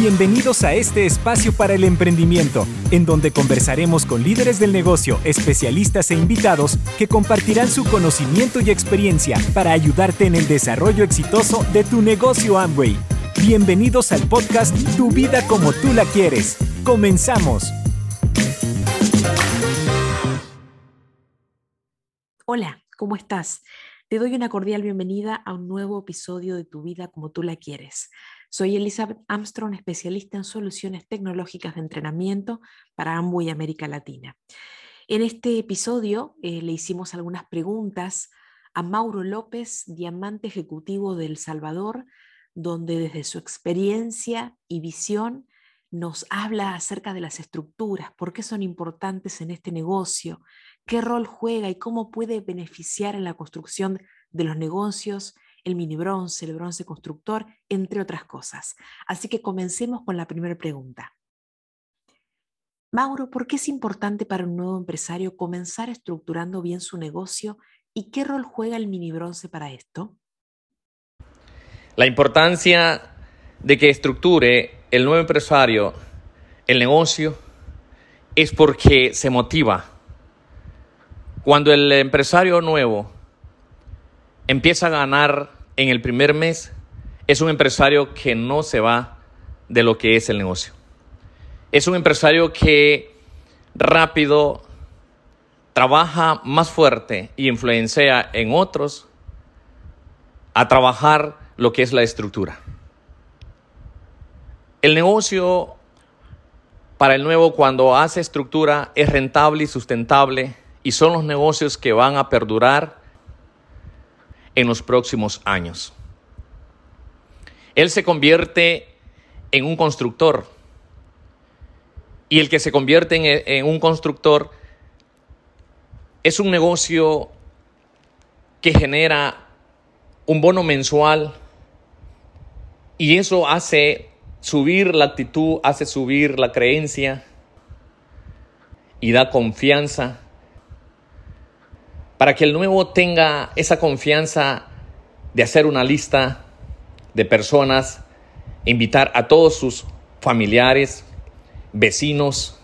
Bienvenidos a este espacio para el emprendimiento, en donde conversaremos con líderes del negocio, especialistas e invitados que compartirán su conocimiento y experiencia para ayudarte en el desarrollo exitoso de tu negocio Amway. Bienvenidos al podcast Tu vida como tú la quieres. Comenzamos. Hola, ¿cómo estás? Te doy una cordial bienvenida a un nuevo episodio de Tu vida como tú la quieres. Soy Elizabeth Armstrong, especialista en soluciones tecnológicas de entrenamiento para Amway América Latina. En este episodio eh, le hicimos algunas preguntas a Mauro López, diamante ejecutivo de El Salvador, donde desde su experiencia y visión nos habla acerca de las estructuras, por qué son importantes en este negocio, qué rol juega y cómo puede beneficiar en la construcción de los negocios el mini bronce, el bronce constructor, entre otras cosas. Así que comencemos con la primera pregunta. Mauro, ¿por qué es importante para un nuevo empresario comenzar estructurando bien su negocio y qué rol juega el mini bronce para esto? La importancia de que estructure el nuevo empresario el negocio es porque se motiva. Cuando el empresario nuevo empieza a ganar en el primer mes, es un empresario que no se va de lo que es el negocio. Es un empresario que rápido trabaja más fuerte y influencia en otros a trabajar lo que es la estructura. El negocio para el nuevo cuando hace estructura es rentable y sustentable y son los negocios que van a perdurar en los próximos años. Él se convierte en un constructor y el que se convierte en, un constructor es un negocio que genera un bono mensual y eso hace subir la actitud, hace subir la creencia y da confianza para que el nuevo tenga esa confianza de hacer una lista de personas, invitar a todos sus familiares, vecinos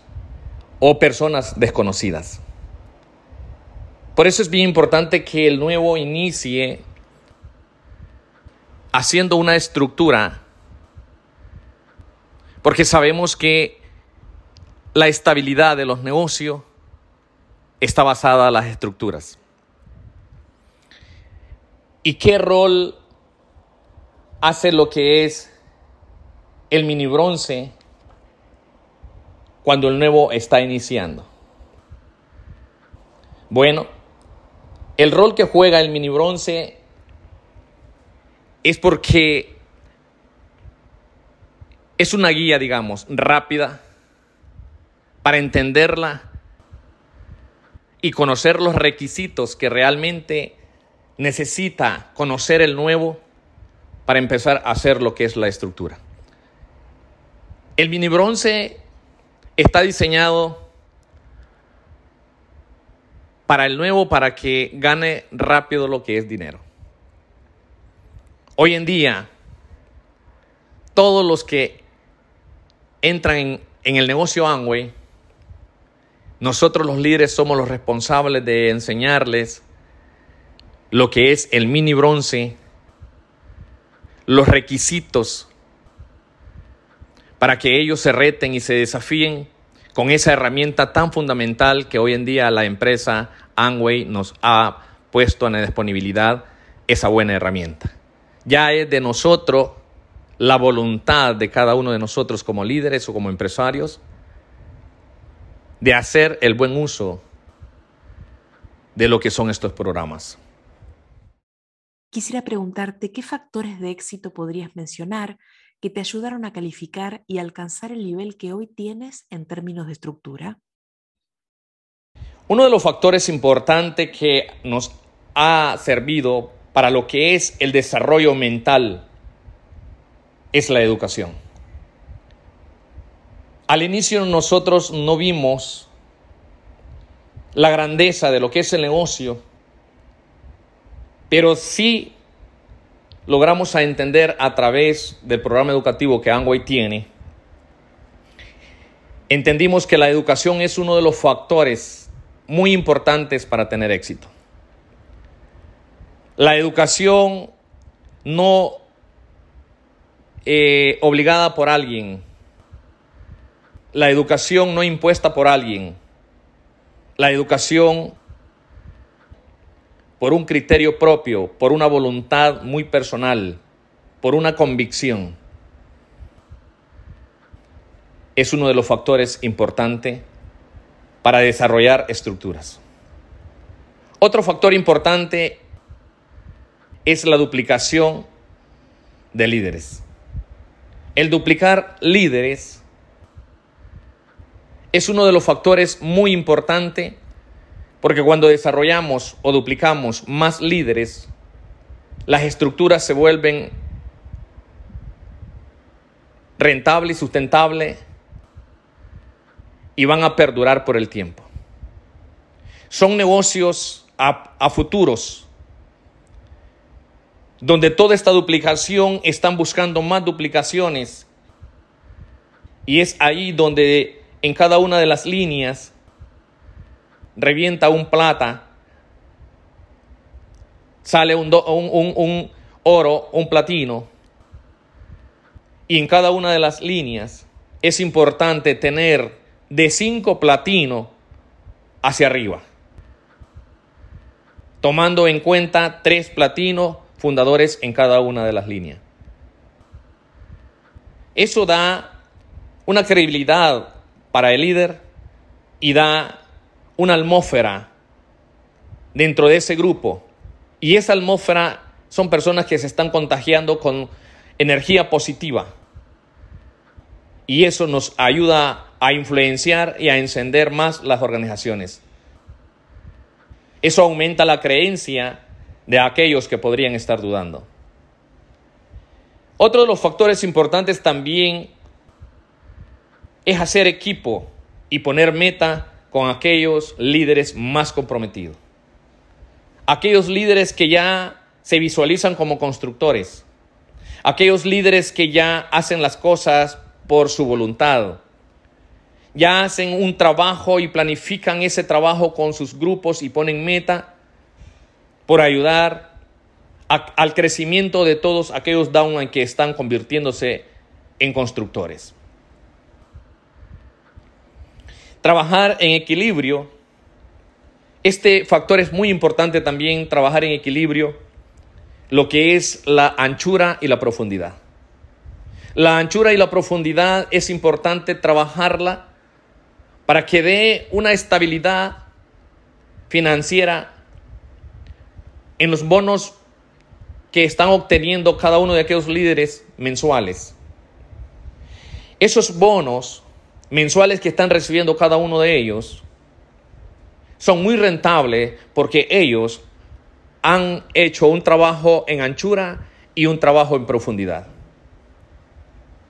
o personas desconocidas. Por eso es bien importante que el nuevo inicie haciendo una estructura, porque sabemos que la estabilidad de los negocios está basada en las estructuras. ¿Y qué rol hace lo que es el mini bronce cuando el nuevo está iniciando? Bueno, el rol que juega el mini bronce es porque es una guía, digamos, rápida para entenderla y conocer los requisitos que realmente necesita conocer el nuevo para empezar a hacer lo que es la estructura. El mini bronce está diseñado para el nuevo, para que gane rápido lo que es dinero. Hoy en día, todos los que entran en, el negocio Amway, nosotros los líderes somos los responsables de enseñarles lo que es el mini bronce, los requisitos para que ellos se reten y se desafíen con esa herramienta tan fundamental que hoy en día la empresa Amway nos ha puesto en la disponibilidad, esa buena herramienta. Ya es de nosotros la voluntad de cada uno de nosotros como líderes o como empresarios de hacer el buen uso de lo que son estos programas. Quisiera preguntarte qué factores de éxito podrías mencionar que te ayudaron a calificar y alcanzar el nivel que hoy tienes en términos de estructura. Uno de los factores importantes que nos ha servido para lo que es el desarrollo mental es la educación. Al inicio nosotros no vimos la grandeza de lo que es el negocio pero sí logramos entender a través del programa educativo que Angway tiene entendimos que la educación es uno de los factores muy importantes para tener éxito. La educación no eh, obligada por alguien, la educación no impuesta por alguien, la educación por un criterio propio, por una voluntad muy personal, por una convicción, es uno de los factores importantes para desarrollar estructuras. Otro factor importante es la duplicación de líderes. El duplicar líderes es uno de los factores muy importantes porque cuando desarrollamos o duplicamos más líderes, las estructuras se vuelven rentables y sustentables y van a perdurar por el tiempo. Son negocios a, a futuros donde toda esta duplicación están buscando más duplicaciones. Y es ahí donde en cada una de las líneas revienta un plata, sale un, un, un oro, un platino. Y en cada una de las líneas es importante tener de cinco platino hacia arriba, tomando en cuenta tres platinos fundadores en cada una de las líneas. Eso da una credibilidad para el líder y da una atmósfera dentro de ese grupo. Y esa atmósfera son personas que se están contagiando con energía positiva. Y eso nos ayuda a influenciar y a encender más las organizaciones. Eso aumenta la creencia de aquellos que podrían estar dudando. Otro de los factores importantes también es hacer equipo y poner meta con aquellos líderes más comprometidos. Aquellos líderes que ya se visualizan como constructores. Aquellos líderes que ya hacen las cosas por su voluntad. Ya hacen un trabajo y planifican ese trabajo con sus grupos y ponen meta por ayudar al crecimiento de todos aquellos downline que están convirtiéndose en constructores. Trabajar en equilibrio. Este factor es muy importante también, trabajar en equilibrio, lo que es la anchura y la profundidad. La anchura y la profundidad es importante trabajarla para que dé una estabilidad financiera en los bonos que están obteniendo cada uno de aquellos líderes mensuales. Esos bonos mensuales que están recibiendo cada uno de ellos son muy rentables porque ellos han hecho un trabajo en anchura y un trabajo en profundidad.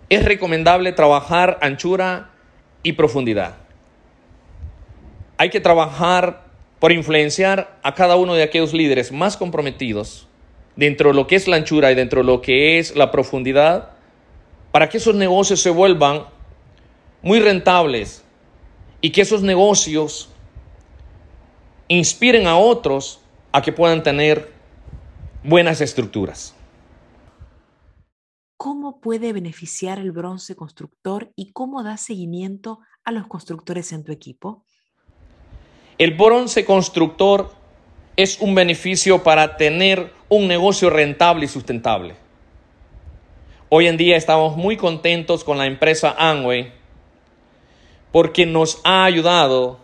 Es recomendable trabajar anchura y profundidad. Hay que trabajar por influenciar a cada uno de aquellos líderes más comprometidos dentro de lo que es la anchura y dentro de lo que es la profundidad, para que esos negocios se vuelvan muy rentables y que esos negocios inspiren a otros a que puedan tener buenas estructuras. ¿Cómo puede beneficiar el bronce constructor y cómo da seguimiento a los constructores en tu equipo? El bronce constructor es un beneficio para tener un negocio rentable y sustentable. Hoy en día estamos muy contentos con la empresa Amway porque nos ha ayudado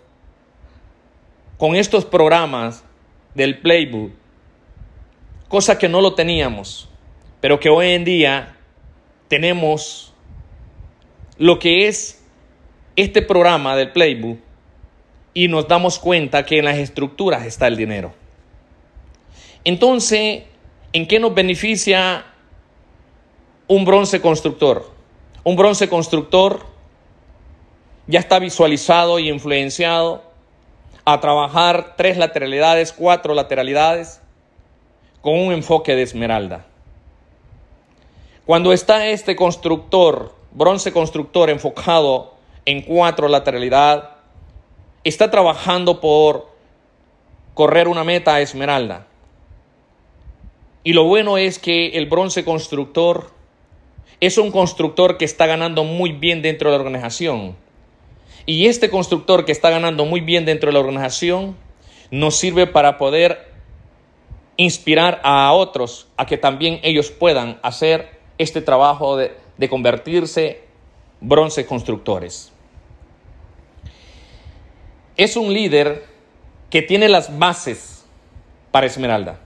con estos programas del Playbook, cosa que no lo teníamos, pero que hoy en día tenemos lo que es este programa del Playbook y nos damos cuenta que en las estructuras está el dinero. Entonces, ¿en qué nos beneficia un bronce constructor? Un bronce constructor ya está visualizado y influenciado a trabajar tres lateralidades, cuatro lateralidades, con un enfoque de esmeralda. Cuando está este constructor, bronce constructor enfocado En cuatro, lateralidad. Está trabajando por correr una meta a esmeralda. Y lo bueno es que el bronce constructor es un constructor que está ganando muy bien dentro de la organización. Y este constructor que está ganando muy bien dentro de la organización nos sirve para poder inspirar a otros a que también ellos puedan hacer este trabajo de, de convertirse bronce constructores. Es un líder que tiene las bases para Esmeralda.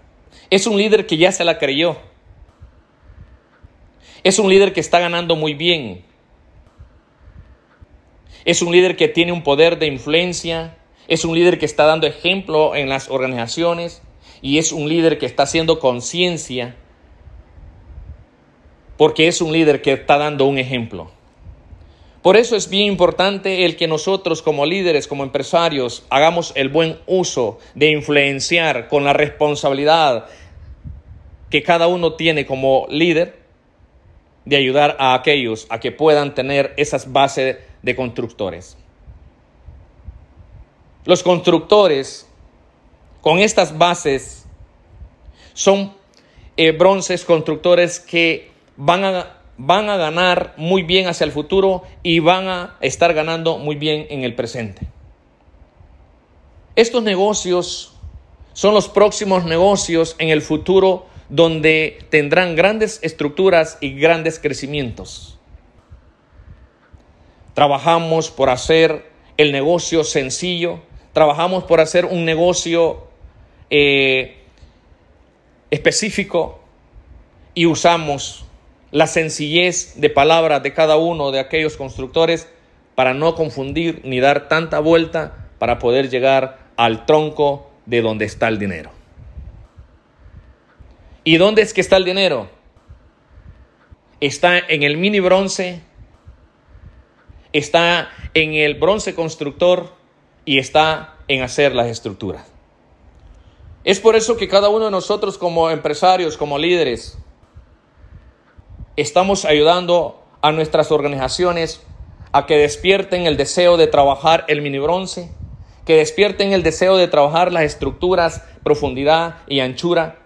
Es un líder que ya se la creyó. Es un líder que está ganando muy bien. Es un líder que tiene un poder de influencia. Es un líder que está dando ejemplo en las organizaciones. Y es un líder que está haciendo conciencia. Porque es un líder que está dando un ejemplo. Por eso es bien importante el que nosotros como líderes, como empresarios, hagamos el buen uso de influenciar con la responsabilidad que cada uno tiene como líder de ayudar a aquellos a que puedan tener esas bases de constructores. Los constructores con estas bases son eh, bronces constructores que van a van a ganar muy bien hacia el futuro y van a estar ganando muy bien en el presente. Estos negocios son los próximos negocios en el futuro donde tendrán grandes estructuras y grandes crecimientos. Trabajamos por hacer el negocio sencillo, trabajamos por hacer un negocio eh, específico y usamos la sencillez de palabras de cada uno de aquellos constructores para no confundir ni dar tanta vuelta para poder llegar al tronco de donde está el dinero. ¿Y dónde es que está el dinero? Está en el mini bronce, está en el bronce constructor y está en hacer las estructuras. Es por eso que cada uno de nosotros como empresarios, como líderes, estamos ayudando a nuestras organizaciones a que despierten el deseo de trabajar el mini bronce, que despierten el deseo de trabajar las estructuras, profundidad y anchura.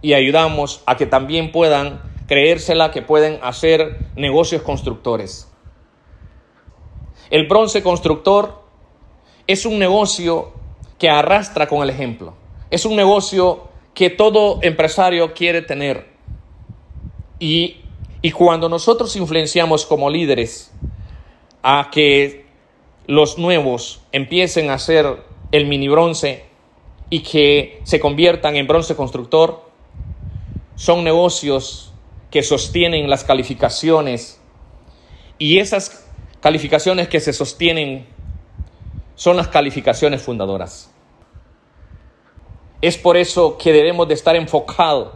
Y ayudamos a que también puedan creérsela que pueden hacer negocios constructores. El bronce constructor es un negocio que arrastra con el ejemplo. Es un negocio que todo empresario quiere tener. Y, cuando nosotros influenciamos como líderes a que los nuevos empiecen a hacer el mini bronce y que se conviertan en bronce constructor, son negocios que sostienen las calificaciones y esas calificaciones que se sostienen son las calificaciones fundadoras. Es por eso que debemos de estar enfocados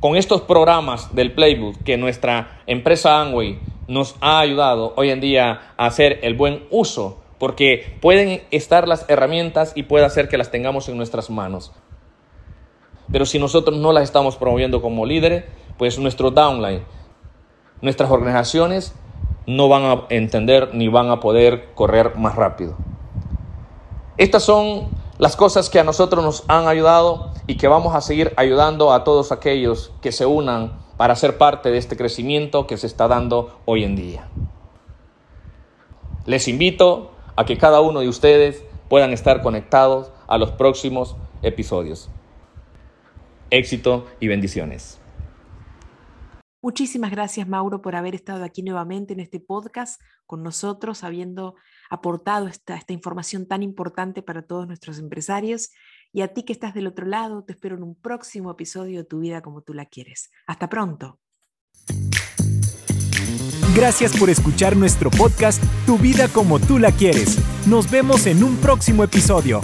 con estos programas del Playbook que nuestra empresa Amway nos ha ayudado hoy en día a hacer el buen uso, porque pueden estar las herramientas y puede hacer que las tengamos en nuestras manos. Pero si nosotros no las estamos promoviendo como líderes, pues nuestro downline, nuestras organizaciones no van a entender ni van a poder correr más rápido. Estas son las cosas que a nosotros nos han ayudado y que vamos a seguir ayudando a todos aquellos que se unan para ser parte de este crecimiento que se está dando hoy en día. Les invito a que cada uno de ustedes puedan estar conectados a los próximos episodios. Éxito y bendiciones. Muchísimas gracias, Mauro, por haber estado aquí nuevamente en este podcast con nosotros, habiendo aportado esta, esta información tan importante para todos nuestros empresarios. Y a ti que estás del otro lado, te espero en un próximo episodio de Tu vida como tú la quieres. Hasta pronto. Gracias por escuchar nuestro podcast Tu vida como tú la quieres. Nos vemos en un próximo episodio.